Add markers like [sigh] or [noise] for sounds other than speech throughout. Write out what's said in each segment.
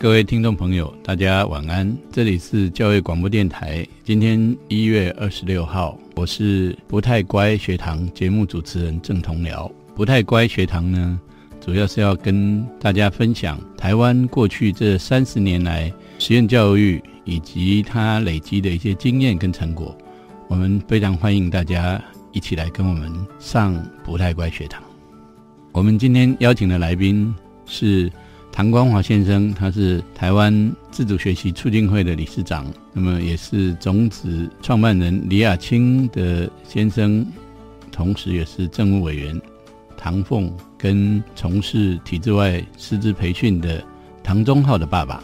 各位听众朋友，大家晚安。这里是教育广播电台。今天一月二十六号，我是不太乖学堂节目主持人郑同僚。不太乖学堂呢，主要是要跟大家分享台湾过去这三十年来实验教育以及它累积的一些经验跟成果。我们非常欢迎大家一起来跟我们上不太乖学堂。我们今天邀请的来宾是。唐光华先生，他是台湾自主学习促进会的理事长，那么也是种子创办人李亚清的先生，同时也是政务委员唐凤跟从事体制外师资培训的唐宗浩的爸爸，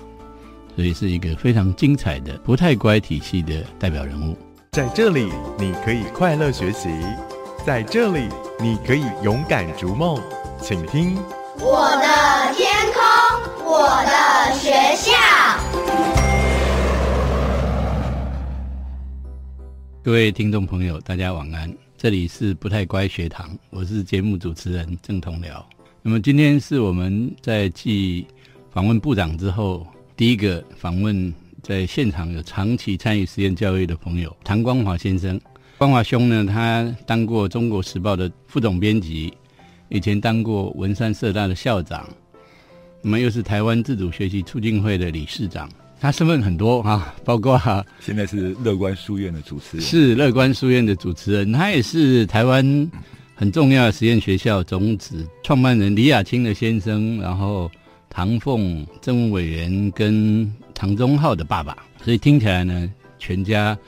所以是一个非常精彩的不太乖体系的代表人物。在这里，你可以快乐学习；在这里，你可以勇敢逐梦。请听我的天空。我的学校，各位听众朋友，大家晚安。这里是不太乖学堂，我是节目主持人郑同僚。那么今天是我们在继访问部长之后，第一个访问在现场有长期参与实验教育的朋友唐光华先生。光华兄呢，他当过《中国时报》的副总编辑，以前当过文山社大的校长。我们又是台湾自主学习促进会的理事长，他身份很多啊，包括现在是乐观书院的主持人，是乐观书院的主持人，他也是台湾很重要的实验学校种子创办人李雅青的先生，然后唐凤政务委员跟唐宗浩的爸爸，所以听起来呢，全家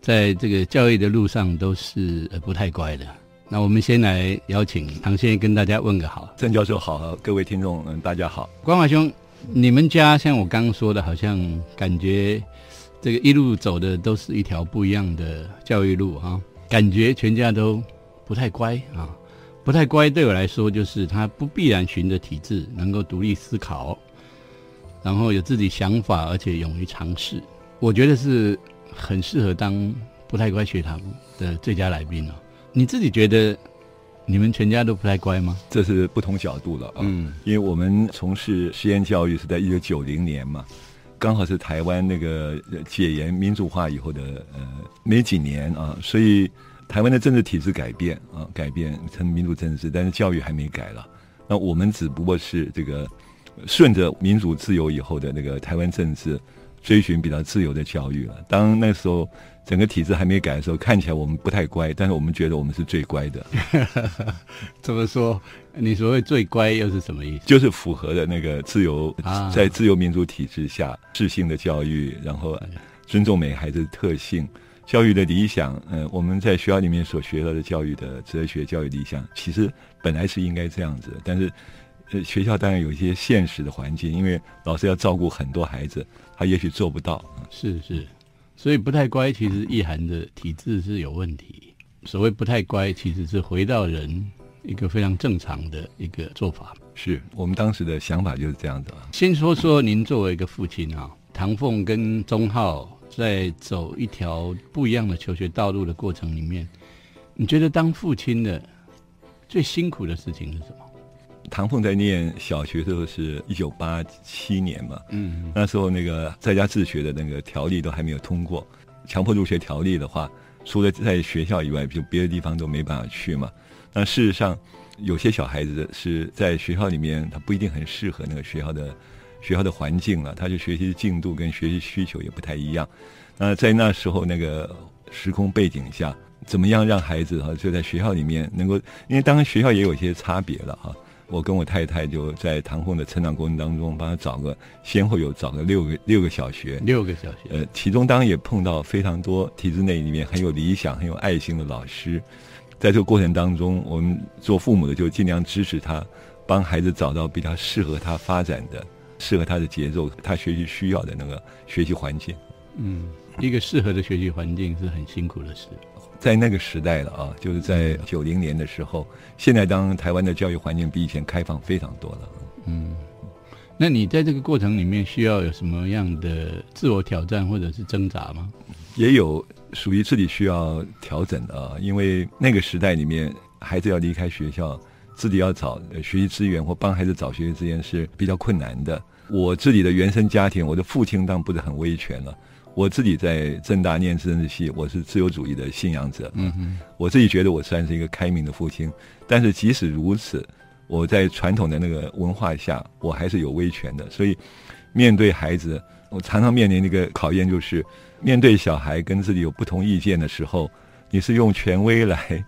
在这个教育的路上都是呃不太乖的。那我们先来邀请唐先生跟大家问个好，郑教授好，各位听众嗯大家好。关华兄，你们家像我刚刚说的，好像感觉这个一路走的都是一条不一样的教育路哈，感觉全家都不太乖啊，不太乖。对我来说，就是他不必然循着体制，能够独立思考，然后有自己想法，而且勇于尝试。我觉得是很适合当不太乖学堂的最佳来宾哦。你自己觉得你们全家都不太乖吗？这是不同角度了啊。嗯，因为我们从事实验教育是在一九九零年嘛，刚好是台湾那个解严民主化以后的呃没几年啊，所以台湾的政治体制改变啊，改变成民主政治，但是教育还没改了。那我们只不过是这个顺着民主自由以后的那个台湾政治，追寻比较自由的教育了。当那时候。整个体制还没改的时候，看起来我们不太乖，但是我们觉得我们是最乖的。[laughs] 怎么说？你所谓最乖又是什么意思？就是符合的那个自由，在自由民主体制下，适性的教育，然后尊重每个孩子的特性，教育的理想。嗯，我们在学校里面所学到的教育的哲学、教育理想，其实本来是应该这样子。但是，呃，学校当然有一些现实的环境，因为老师要照顾很多孩子，他也许做不到。是是。所以不太乖，其实意涵的体质是有问题。所谓不太乖，其实是回到人一个非常正常的一个做法。是我们当时的想法就是这样的。先说说您作为一个父亲啊，唐凤跟钟浩在走一条不一样的求学道路的过程里面，你觉得当父亲的最辛苦的事情是什么？唐凤在念小学的时候是一九八七年嘛，嗯，那时候那个在家自学的那个条例都还没有通过，强迫入学条例的话，除了在学校以外，就别的地方都没办法去嘛。那事实上，有些小孩子是在学校里面，他不一定很适合那个学校的学校的环境了，他就学习进度跟学习需求也不太一样。那在那时候那个时空背景下，怎么样让孩子哈就在学校里面能够，因为当然学校也有一些差别了哈。我跟我太太就在唐凤的成长过程当中，帮他找个先后有找个六个六个小学，六个小学。呃，其中当然也碰到非常多体制内里面很有理想、很有爱心的老师。在这个过程当中，我们做父母的就尽量支持他，帮孩子找到比较适合他发展的、适合他的节奏、他学习需要的那个学习环境。嗯，一个适合的学习环境是很辛苦的事。在那个时代了啊，就是在九零年的时候。现在当台湾的教育环境比以前开放非常多了。嗯，那你在这个过程里面需要有什么样的自我挑战或者是挣扎吗？也有属于自己需要调整的啊，因为那个时代里面，孩子要离开学校，自己要找学习资源或帮孩子找学习资源是比较困难的。我自己的原生家庭，我的父亲当然不是很威权了。我自己在正大念政治系，我是自由主义的信仰者。嗯嗯，我自己觉得我算是一个开明的父亲，但是即使如此，我在传统的那个文化下，我还是有威权的。所以，面对孩子，我常常面临一个考验，就是面对小孩跟自己有不同意见的时候，你是用权威来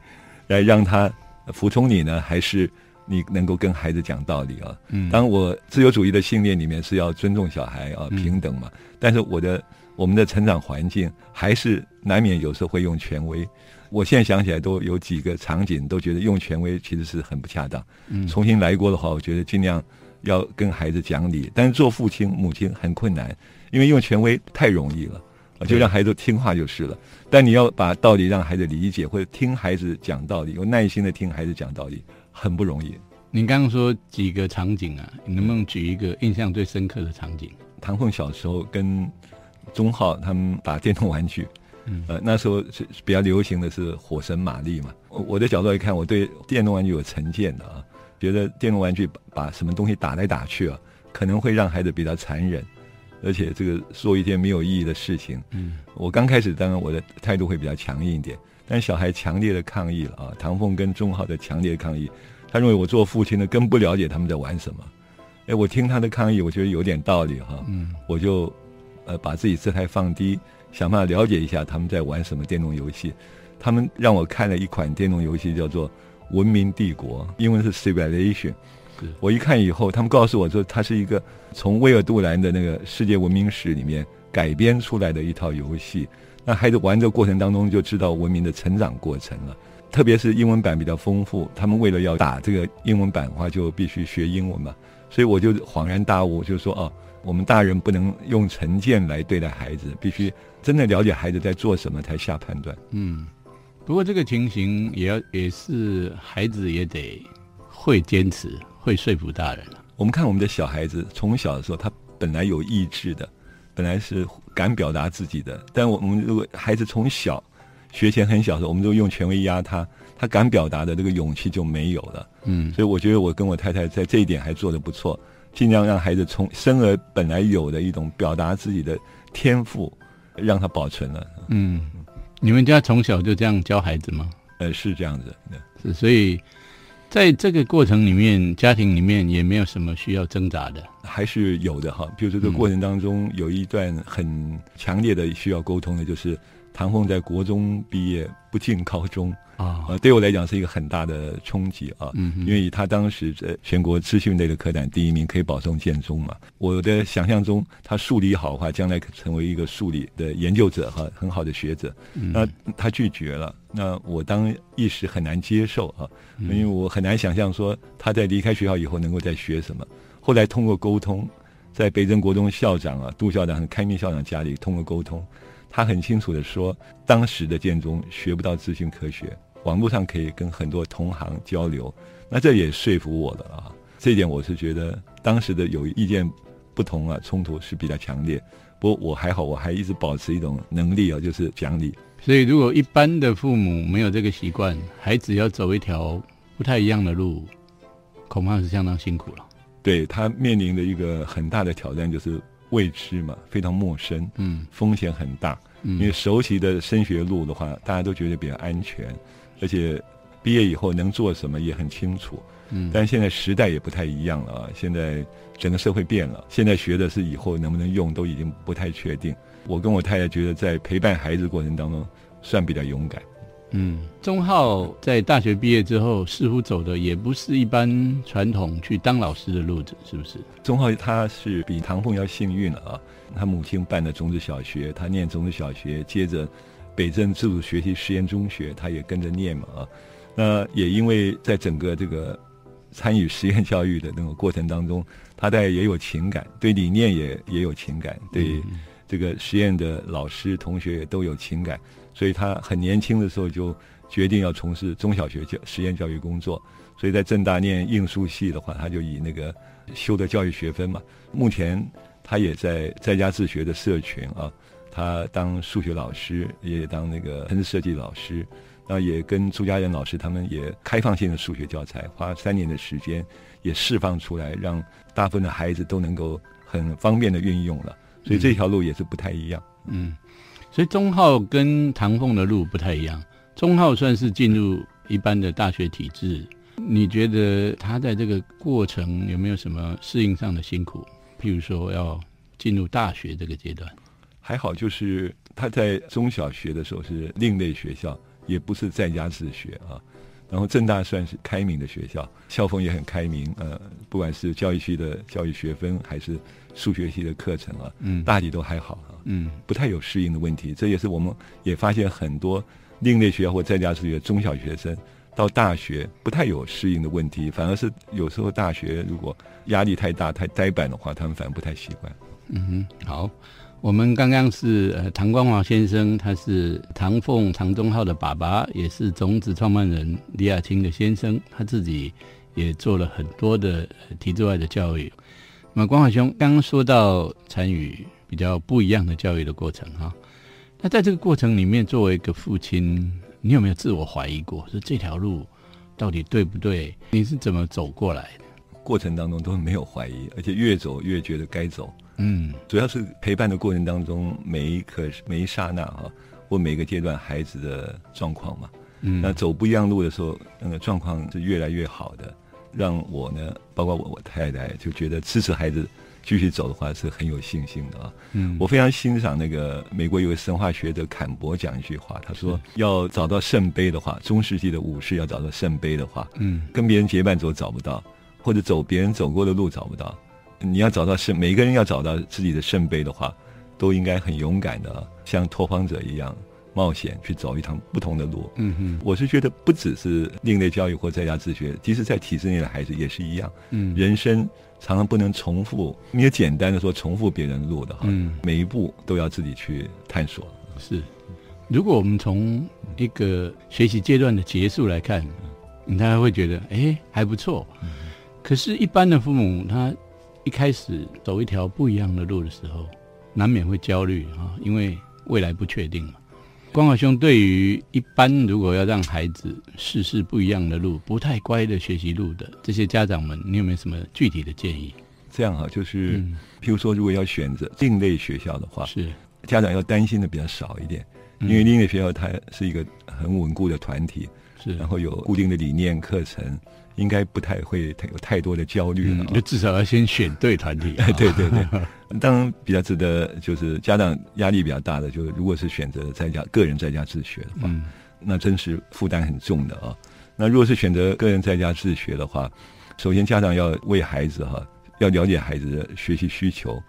来让他服从你呢，还是你能够跟孩子讲道理啊？嗯，当我自由主义的信念里面是要尊重小孩啊，平等嘛，但是我的。我们的成长环境还是难免有时候会用权威。我现在想起来都有几个场景，都觉得用权威其实是很不恰当。嗯，重新来过的话，我觉得尽量要跟孩子讲理。但是做父亲母亲很困难，因为用权威太容易了，就让孩子听话就是了。但你要把道理让孩子理解，或者听孩子讲道理，有耐心的听孩子讲道理，很不容易。您刚刚说几个场景啊？你能不能举一个印象最深刻的场景？唐凤小时候跟。钟浩他们打电动玩具，嗯呃，那时候是比较流行的是火神玛丽嘛。我的角度来看，我对电动玩具有成见的啊，觉得电动玩具把什么东西打来打去啊，可能会让孩子比较残忍，而且这个做一件没有意义的事情。嗯，我刚开始当然我的态度会比较强硬一点，但小孩强烈的抗议了啊，唐凤跟钟浩的强烈抗议，他认为我做父亲的更不了解他们在玩什么。哎，我听他的抗议，我觉得有点道理哈。嗯，我就。呃，把自己姿态放低，想办法了解一下他们在玩什么电动游戏。他们让我看了一款电动游戏，叫做《文明帝国》，英文是 Civilization。我一看以后，他们告诉我说，它是一个从威尔杜兰的那个世界文明史里面改编出来的一套游戏。那孩子玩这过程当中就知道文明的成长过程了。特别是英文版比较丰富，他们为了要打这个英文版的话，就必须学英文嘛。所以我就恍然大悟，就说哦。我们大人不能用成见来对待孩子，必须真的了解孩子在做什么才下判断。嗯，不过这个情形也要也是孩子也得会坚持，会说服大人了。我们看我们的小孩子，从小的时候他本来有意志的，本来是敢表达自己的。但我们如果孩子从小学前很小的时候，我们都用权威压他，他敢表达的这个勇气就没有了。嗯，所以我觉得我跟我太太在这一点还做得不错。尽量让孩子从生而本来有的一种表达自己的天赋，让他保存了。嗯，你们家从小就这样教孩子吗？呃，是这样子。是，所以在这个过程里面，家庭里面也没有什么需要挣扎的，还是有的哈。比如说，这个过程当中有一段很强烈的需要沟通的，就是唐凤在国中毕业不进高中。啊，呃，对我来讲是一个很大的冲击啊，嗯，因为他当时在全国资讯类的科展第一名，可以保送建中嘛。我的想象中，他数理好的话，将来可成为一个数理的研究者哈，很好的学者。那他拒绝了，那我当一时很难接受啊，因为我很难想象说他在离开学校以后能够再学什么。后来通过沟通，在北镇国中校长啊，杜校长和开明校长家里通过沟通，他很清楚的说，当时的建中学不到资讯科学。网络上可以跟很多同行交流，那这也说服我了啊！这一点我是觉得当时的有意见不同啊，冲突是比较强烈。不过我还好，我还一直保持一种能力啊，就是讲理。所以，如果一般的父母没有这个习惯，孩子要走一条不太一样的路，恐怕是相当辛苦了。对他面临的一个很大的挑战就是未知嘛，非常陌生，嗯，风险很大。因为熟悉的升学路的话，大家都觉得比较安全。而且毕业以后能做什么也很清楚，嗯，但现在时代也不太一样了啊！现在整个社会变了，现在学的是以后能不能用都已经不太确定。我跟我太太觉得，在陪伴孩子过程当中，算比较勇敢。嗯，钟浩在大学毕业之后，似乎走的也不是一般传统去当老师的路子，是不是？钟浩他是比唐凤要幸运了啊！他母亲办的种子小学，他念种子小学，接着。北镇自主学习实验中学，他也跟着念嘛啊，那也因为在整个这个参与实验教育的那个过程当中，他在也有情感，对理念也也有情感，对这个实验的老师同学也都有情感，所以他很年轻的时候就决定要从事中小学教实验教育工作，所以在正大念应数系的话，他就以那个修的教育学分嘛，目前他也在在家自学的社群啊。他当数学老师，也当那个城市设计老师。然后也跟朱家仁老师他们也开放性的数学教材，花三年的时间也释放出来，让大部分的孩子都能够很方便的运用了。所以这条路也是不太一样。嗯，所以钟浩跟唐凤的路不太一样。钟浩算是进入一般的大学体制，你觉得他在这个过程有没有什么适应上的辛苦？譬如说要进入大学这个阶段，还好，就是他在中小学的时候是另类学校。也不是在家自学啊，然后正大算是开明的学校，校风也很开明。呃，不管是教育系的教育学分，还是数学系的课程啊，嗯，大体都还好啊，嗯，不太有适应的问题。这也是我们也发现很多另类学校或在家自学中小学生到大学不太有适应的问题，反而是有时候大学如果压力太大、太呆板的话，他们反而不太习惯。嗯哼，好。我们刚刚是呃唐光华先生，他是唐凤唐宗浩的爸爸，也是种子创办人李亚清的先生，他自己也做了很多的体制外的教育。那么光华兄刚刚说到参与比较不一样的教育的过程哈，那在这个过程里面，作为一个父亲，你有没有自我怀疑过，说这条路到底对不对？你是怎么走过来的？过程当中都没有怀疑，而且越走越觉得该走。嗯，主要是陪伴的过程当中，每一刻每一刹那哈，或每个阶段孩子的状况嘛。嗯，那走不一样路的时候，那个状况是越来越好的，让我呢，包括我我太太，就觉得支持孩子继续走的话是很有信心的啊。嗯，我非常欣赏那个美国有个神话学者坎伯讲一句话，他说要找到圣杯的话，中世纪的武士要找到圣杯的话，嗯，跟别人结伴走找不到，或者走别人走过的路找不到。你要找到圣，每个人要找到自己的圣杯的话，都应该很勇敢的，像拓荒者一样冒险去走一趟不同的路。嗯哼，我是觉得不只是另类教育或在家自学，即使在体制内的孩子也是一样。嗯，人生常常不能重复，没有简单的说重复别人的路的哈。嗯，每一步都要自己去探索。是，如果我们从一个学习阶段的结束来看，你大概会觉得哎还不错。可是，一般的父母他。一开始走一条不一样的路的时候，难免会焦虑啊，因为未来不确定嘛。光华兄对于一般如果要让孩子试试不一样的路，不太乖的学习路的这些家长们，你有没有什么具体的建议？这样啊，就是譬如说，如果要选择另类学校的话，是家长要担心的比较少一点，因为另类学校它是一个很稳固的团体，是然后有固定的理念课程。应该不太会有太多的焦虑了，就至少要先选对团体。[laughs] 对对对，当然比较值得就是家长压力比较大的，就是如果是选择在家个人在家自学的话，那真是负担很重的啊。那如果是选择个人在家自学的话，首先家长要为孩子哈，要了解孩子的学习需求，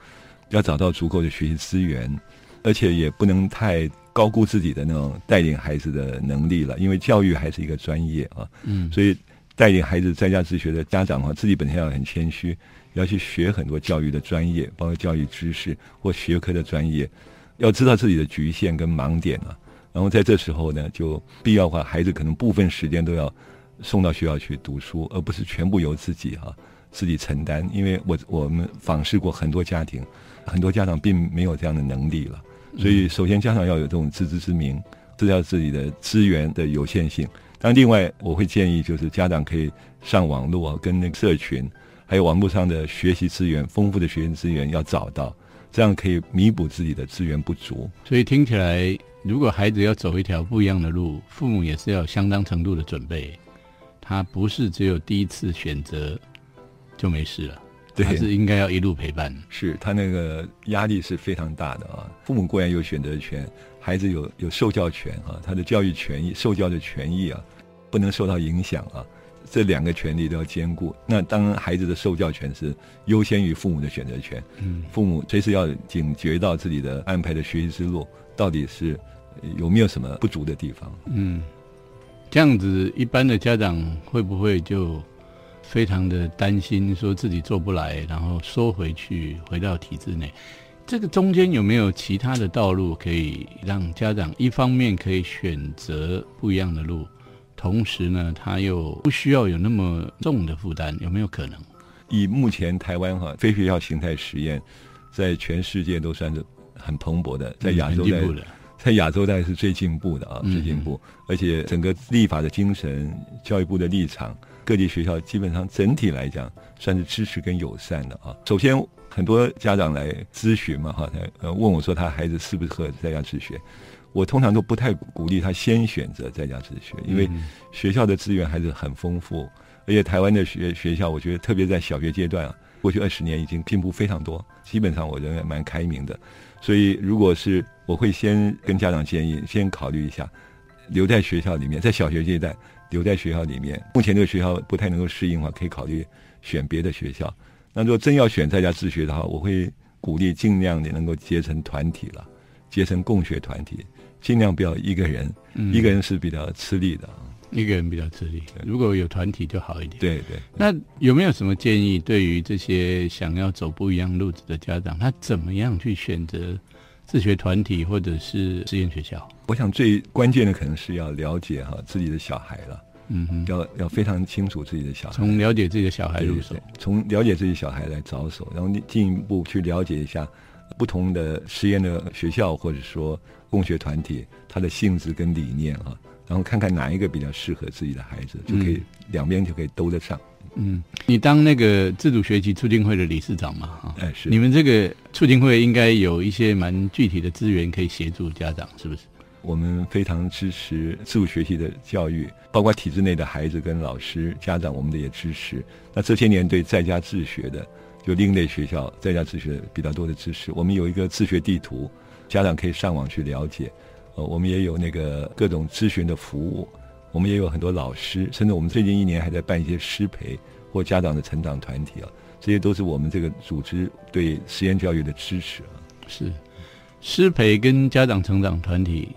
要找到足够的学习资源，而且也不能太高估自己的那种带领孩子的能力了，因为教育还是一个专业啊。嗯，所以。带领孩子在家自学的家长的话，自己本身要很谦虚，要去学很多教育的专业，包括教育知识或学科的专业，要知道自己的局限跟盲点啊。然后在这时候呢，就必要的话，孩子可能部分时间都要送到学校去读书，而不是全部由自己哈自己承担。因为我我们访视过很多家庭，很多家长并没有这样的能力了。所以，首先家长要有这种自知之明，知道自己的资源的有限性。但另外，我会建议就是家长可以上网络，跟那个社群，还有网络上的学习资源，丰富的学习资源要找到，这样可以弥补自己的资源不足。所以听起来，如果孩子要走一条不一样的路，父母也是要相当程度的准备。他不是只有第一次选择就没事了，还是应该要一路陪伴。是他那个压力是非常大的啊，父母固然有选择权。孩子有有受教权啊，他的教育权益、受教的权益啊，不能受到影响啊，这两个权利都要兼顾。那当孩子的受教权是优先于父母的选择权，嗯，父母随时要警觉到自己的安排的学习之路到底是有没有什么不足的地方。嗯，这样子一般的家长会不会就非常的担心，说自己做不来，然后缩回去回到体制内？这个中间有没有其他的道路可以让家长一方面可以选择不一样的路，同时呢，他又不需要有那么重的负担？有没有可能？以目前台湾哈非学校形态实验，在全世界都算是很蓬勃的，在亚洲在在亚洲大概是最进步的啊，最进步，而且整个立法的精神、教育部的立场，各地学校基本上整体来讲算是支持跟友善的啊。首先，很多家长来咨询嘛，哈，呃，问我说他孩子适不适合在家自学。我通常都不太鼓励他先选择在家自学，因为学校的资源还是很丰富，而且台湾的学学校，我觉得特别在小学阶段啊，过去二十年已经进步非常多，基本上我认为蛮开明的。所以，如果是我会先跟家长建议，先考虑一下留在学校里面，在小学阶段留在学校里面。目前这个学校不太能够适应的话，可以考虑选别的学校。那如果真要选在家自学的话，我会鼓励尽量的能够结成团体了，结成共学团体。尽量不要一个人，一个人是比较吃力的。一个人比较吃力，如果有团体就好一点。对对。那有没有什么建议，对于这些想要走不一样路子的家长，他怎么样去选择自学团体或者是实验学校？我想最关键的可能是要了解哈自己的小孩了。嗯哼。要要非常清楚自己的小孩。从了解自己的小孩入手，从了解自己小孩来着手，然后你进一步去了解一下不同的实验的学校或者说。共学团体，它的性质跟理念啊，然后看看哪一个比较适合自己的孩子，就可以两边就可以兜得上。嗯，你当那个自主学习促进会的理事长嘛？哈，哎是。你们这个促进会应该有一些蛮具体的资源可以协助家长，是不是？我们非常支持自主学习的教育，包括体制内的孩子跟老师、家长，我们的也支持。那这些年对在家自学的，就另类学校在家自学比较多的支持。我们有一个自学地图。家长可以上网去了解，呃，我们也有那个各种咨询的服务，我们也有很多老师，甚至我们最近一年还在办一些师培或家长的成长团体啊，这些都是我们这个组织对实验教育的支持啊。是，师培跟家长成长团体，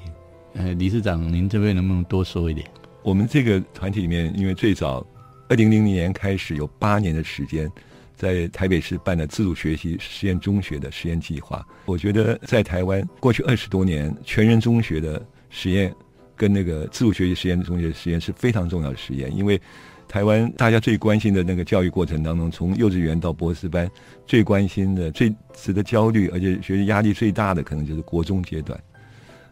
呃，理事长您这边能不能多说一点？我们这个团体里面，因为最早二零零零年开始有八年的时间。在台北市办的自主学习实验中学的实验计划，我觉得在台湾过去二十多年，全人中学的实验跟那个自主学习实验中学实验是非常重要的实验。因为台湾大家最关心的那个教育过程当中，从幼稚园到博士班，最关心的、最值得焦虑，而且学习压力最大的，可能就是国中阶段。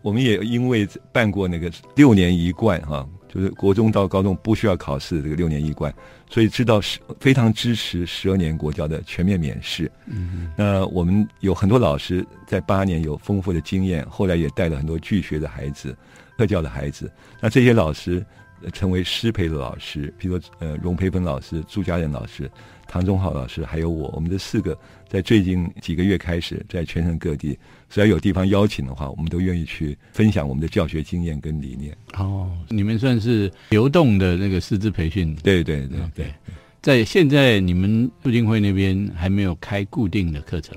我们也因为办过那个六年一贯哈。就是国中到高中不需要考试，这个六年一贯，所以知道是非常支持十二年国教的全面免试。嗯，那我们有很多老师在八年有丰富的经验，后来也带了很多拒学的孩子、特教的孩子。那这些老师成为师培的老师，比如说呃荣培芬老师、朱家仁老师。唐忠浩老师还有我，我们这四个在最近几个月开始，在全省各地，只要有地方邀请的话，我们都愿意去分享我们的教学经验跟理念。哦，你们算是流动的那个师资培训？对对对对，在现在你们促进会那边还没有开固定的课程，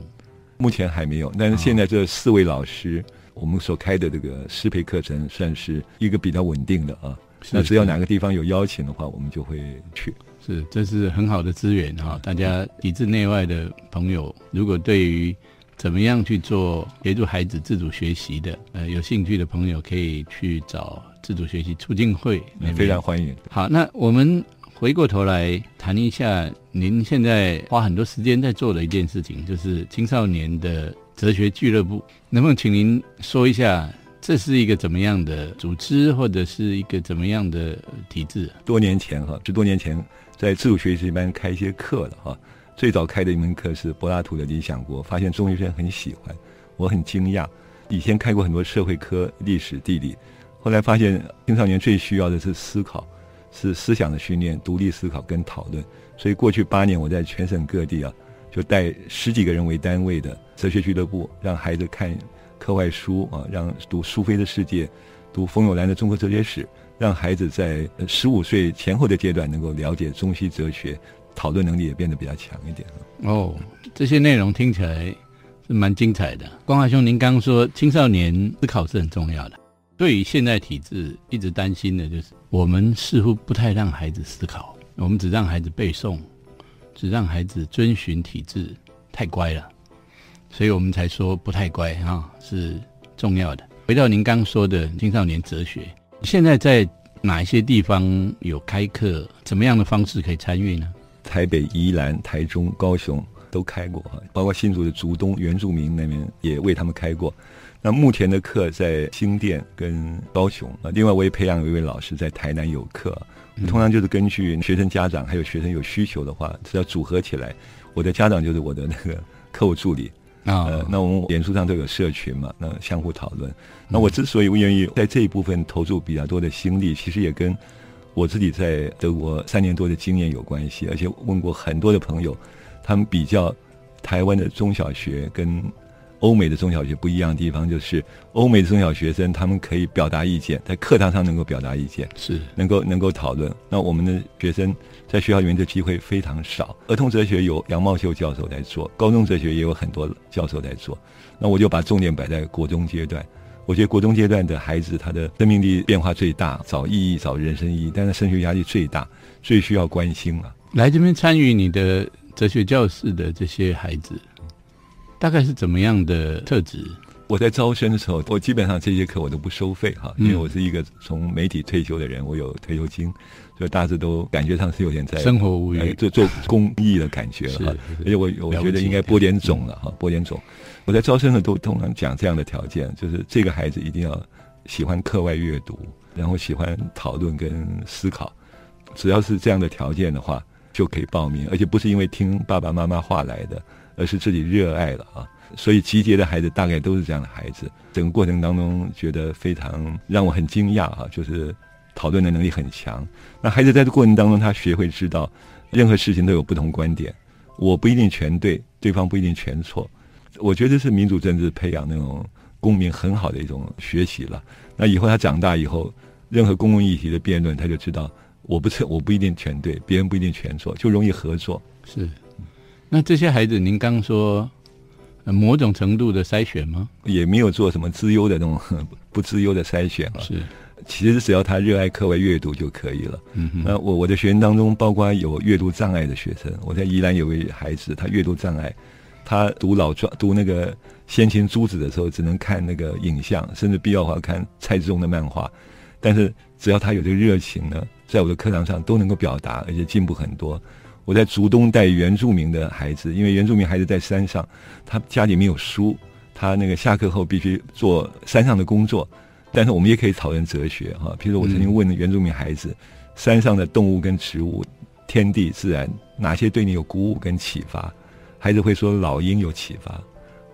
目前还没有。但是现在这四位老师，我们所开的这个师培课程，算是一个比较稳定的啊。那只要哪个地方有邀请的话，我们就会去。是，这是很好的资源哈！大家体制内外的朋友，如果对于怎么样去做协助孩子自主学习的，呃，有兴趣的朋友，可以去找自主学习促进会，非常欢迎。好，那我们回过头来谈一下，您现在花很多时间在做的一件事情，就是青少年的哲学俱乐部，能不能请您说一下？这是一个怎么样的组织，或者是一个怎么样的体制？多年前哈，十多年前在自主学习班开一些课了哈。最早开的一门课是柏拉图的《理想国》，发现中学生很喜欢，我很惊讶。以前开过很多社会科、历史、地理，后来发现青少年最需要的是思考，是思想的训练、独立思考跟讨论。所以过去八年，我在全省各地啊，就带十几个人为单位的哲学俱乐部，让孩子看。课外书啊，让读苏菲的世界，读冯友兰的中国哲学史，让孩子在十五岁前后的阶段能够了解中西哲学，讨论能力也变得比较强一点哦，这些内容听起来是蛮精彩的。光华兄，您刚刚说青少年思考是很重要的，对于现在体制一直担心的就是，我们似乎不太让孩子思考，我们只让孩子背诵，只让孩子遵循体制，太乖了。所以我们才说不太乖啊，是重要的。回到您刚说的青少年哲学，现在在哪一些地方有开课？怎么样的方式可以参与呢？台北、宜兰、台中、高雄都开过哈，包括新竹的竹东原住民那边也为他们开过。那目前的课在新店跟高雄啊，另外我也培养有一位老师在台南有课。通常就是根据学生家长还有学生有需求的话，只要组合起来，我的家长就是我的那个客户助理啊。呃，那我们脸书上都有社群嘛，那相互讨论。那我之所以愿意在这一部分投入比较多的心力，其实也跟我自己在德国三年多的经验有关系，而且问过很多的朋友，他们比较台湾的中小学跟。欧美的中小学不一样的地方就是，欧美的中小学生他们可以表达意见，在课堂上能够表达意见，是能够能够讨论。那我们的学生在学校里面的机会非常少。儿童哲学有杨茂秀教授在做，高中哲学也有很多教授在做。那我就把重点摆在国中阶段。我觉得国中阶段的孩子，他的生命力变化最大，找意义，找人生意义，但是升学压力最大，最需要关心了。来这边参与你的哲学教室的这些孩子。大概是怎么样的特质？我在招生的时候，我基本上这些课我都不收费哈，因为我是一个从媒体退休的人，我有退休金，所以大致都感觉上是有点在生活无余，做做公益的感觉了。而且我我觉得应该播点种了哈，播点种。我在招生的都通常讲这样的条件，就是这个孩子一定要喜欢课外阅读，然后喜欢讨论跟思考，只要是这样的条件的话，就可以报名，而且不是因为听爸爸妈妈话来的。而是自己热爱了啊，所以集结的孩子大概都是这样的孩子。整个过程当中，觉得非常让我很惊讶啊，就是讨论的能力很强。那孩子在这过程当中，他学会知道，任何事情都有不同观点，我不一定全对，对方不一定全错。我觉得是民主政治培养那种公民很好的一种学习了。那以后他长大以后，任何公共议题的辩论，他就知道我不是我不一定全对，别人不一定全错，就容易合作。是。那这些孩子，您刚说某种程度的筛选吗？也没有做什么资优的那种 [laughs] 不资优的筛选啊。是，其实只要他热爱课外阅读就可以了。嗯哼。那我我的学生当中，包括有阅读障碍的学生。我在宜兰有位孩子，他阅读障碍，他读老庄读那个先秦诸子的时候，只能看那个影像，甚至必要的话看蔡志忠的漫画。但是只要他有这个热情呢，在我的课堂上都能够表达，而且进步很多。我在竹东带原住民的孩子，因为原住民孩子在山上，他家里没有书，他那个下课后必须做山上的工作。但是我们也可以讨论哲学哈，譬如我曾经问原住民孩子，山上的动物跟植物、天地自然，哪些对你有鼓舞跟启发？孩子会说老鹰有启发，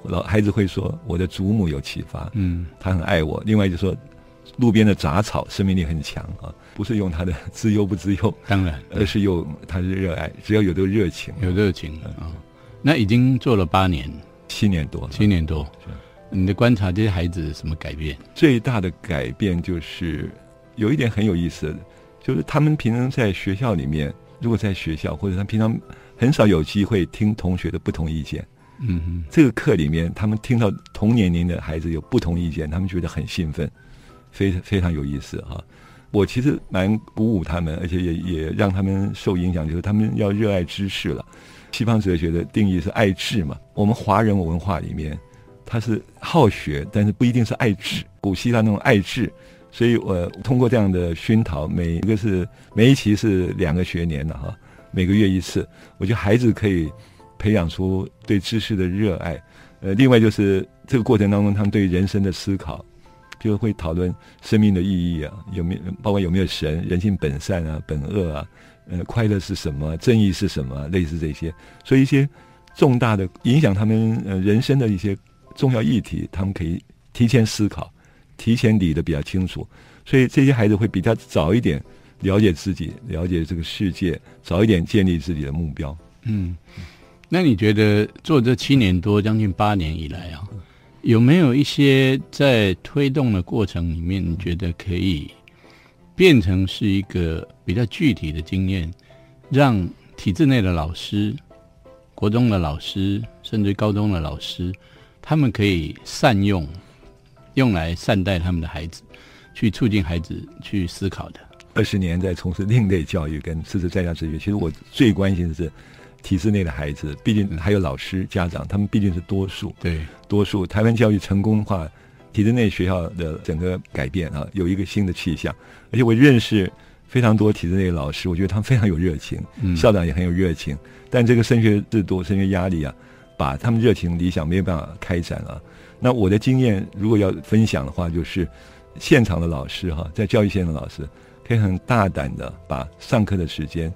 老孩子会说我的祖母有启发，嗯，他很爱我。另外就说。路边的杂草生命力很强啊，不是用他的自优不自优，当然，而是用他的热爱。只要有这个热情，有热情啊，那已经做了八年，七年多，七年多。你的观察，这些孩子什么改变？最大的改变就是有一点很有意思，就是他们平常在学校里面，如果在学校或者他平常很少有机会听同学的不同意见。嗯哼，这个课里面，他们听到同年龄的孩子有不同意见，他们觉得很兴奋。非常非常有意思哈，我其实蛮鼓舞他们，而且也也让他们受影响，就是他们要热爱知识了。西方哲学的定义是爱智嘛，我们华人文化里面，他是好学，但是不一定是爱智。古希腊那种爱智，所以我通过这样的熏陶，每一个是每一期是两个学年的哈，每个月一次，我觉得孩子可以培养出对知识的热爱。呃，另外就是这个过程当中，他们对人生的思考。就会讨论生命的意义啊，有没有包括有没有神、人性本善啊、本恶啊，呃，快乐是什么、正义是什么，类似这些。所以一些重大的影响他们呃人生的一些重要议题，他们可以提前思考，提前理得比较清楚。所以这些孩子会比较早一点了解自己，了解这个世界，早一点建立自己的目标。嗯，那你觉得做这七年多，将近八年以来啊？有没有一些在推动的过程里面，你觉得可以变成是一个比较具体的经验，让体制内的老师、国中的老师，甚至高中的老师，他们可以善用，用来善待他们的孩子，去促进孩子去思考的？二十年在从事另类教育跟师资在家哲学，其实我最关心的是。体制内的孩子，毕竟还有老师、家长，他们毕竟是多数。对，多数台湾教育成功的话，体制内学校的整个改变啊，有一个新的气象。而且我认识非常多体制内的老师，我觉得他们非常有热情，嗯校长也很有热情，但这个升学制度、升学压力啊，把他们热情理想没有办法开展啊。那我的经验，如果要分享的话，就是现场的老师哈，在教育线的老师，可以很大胆的把上课的时间，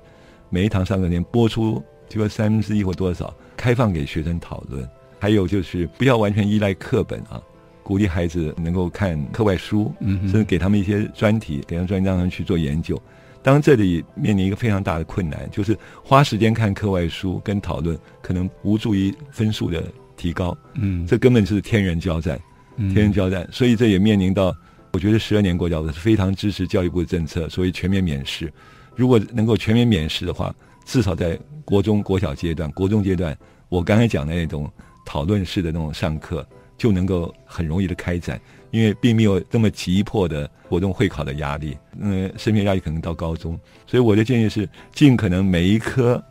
每一堂上课时间播出，就说三分之一或多少，开放给学生讨论。还有就是不要完全依赖课本啊，鼓励孩子能够看课外书，嗯甚至给他们一些专题，给他们专题让他们去做研究。当然，这里面临一个非常大的困难，就是花时间看课外书跟讨论，可能无助于分数的提高。嗯，这根本是天人交战，嗯天人交战。所以这也面临到，我觉得十二年国教我是非常支持教育部的政策，所谓全面免试。如果能够全面免试的话，至少在国中、国小阶段、国中阶段，我刚才讲的那种讨论式的那种上课，就能够很容易的开展，因为并没有这么急迫的活动会考的压力，嗯，升学压力可能到高中，所以我的建议是，尽可能每一科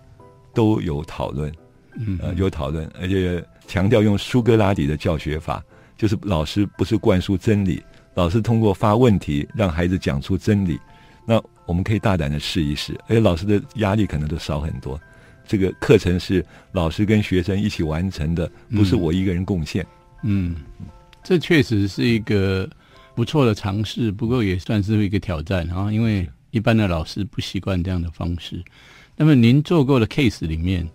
都有讨论，嗯呃，有讨论，而且强调用苏格拉底的教学法，就是老师不是灌输真理，老师通过发问题让孩子讲出真理。那我们可以大胆的试一试，而且老师的压力可能都少很多。这个课程是老师跟学生一起完成的，不是我一个人贡献。嗯，这确实是一个不错的尝试，不过也算是一个挑战啊，因为一般的老师不习惯这样的方式。那么您做过的 case 里面，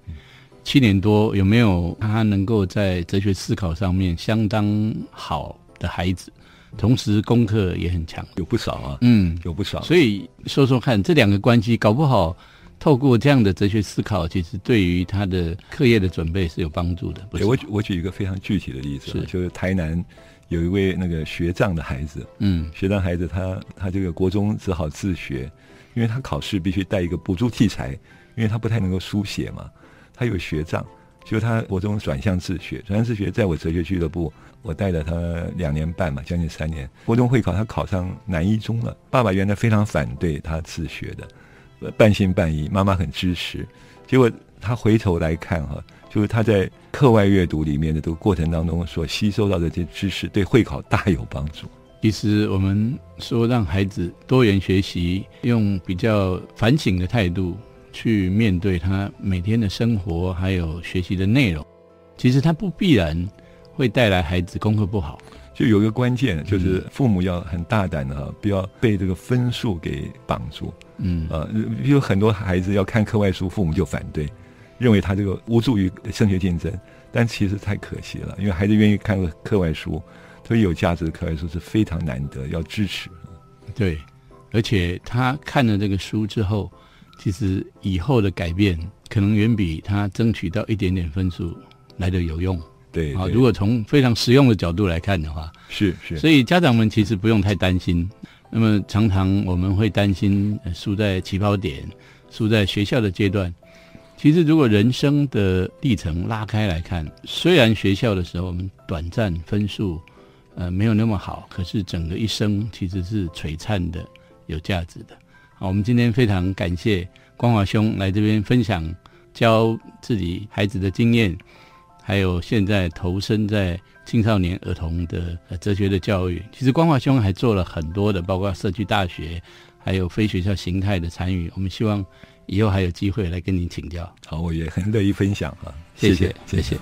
七年多有没有他能够在哲学思考上面相当好的孩子，同时功课也很强？有不少啊，嗯，有不少。所以说说看，这两个关系搞不好，透过这样的哲学思考，其实对于他的课业的准备是有帮助的。我举我举一个非常具体的例子啊，是就是台南有一位那个学障的孩子，嗯学障孩子他他这个国中只好自学，因为他考试必须带一个补助器材，因为他不太能够书写嘛，他有学障，就他国中转向自学，转向自学，在我哲学俱乐部，我带了他两年半嘛，将近三年。国中会考他考上南一中了，爸爸原来非常反对他自学的，半信半疑，妈妈很支持，结果他回头来看哈、就是他在课外阅读里面的这个过程当中所吸收到的这些知识，对会考大有帮助。其实我们说让孩子多元学习，用比较反省的态度去面对他每天的生活，还有学习的内容。其实他不必然会带来孩子功课不好。就有一个关键，就是父母要很大胆的哈，不要被这个分数给绑住。嗯呃，有很多孩子要看课外书，父母就反对，认为他这个无助于升学竞争。但其实太可惜了，因为孩子愿意看课外书，特别有价值的课外书是非常难得，要支持。对，而且他看了这个书之后，其实以后的改变可能远比他争取到一点点分数来的有用。啊，对啊如果从非常实用的角度来看的话，是是，所以家长们其实不用太担心。那么常常我们会担心呃输在起跑点，输在学校的阶段。其实如果人生的历程拉开来看，虽然学校的时候我们短暂分数呃没有那么好，可是整个一生其实是璀璨的、有价值的。好，我们今天非常感谢光华兄来这边分享教自己孩子的经验。还有现在投身在青少年儿童的呃哲学的教育，其实光华兄还做了很多的，包括社区大学，还有非学校形态的参与。我们希望以后还有机会来跟您请教。好，我也很乐意分享啊，谢谢谢谢谢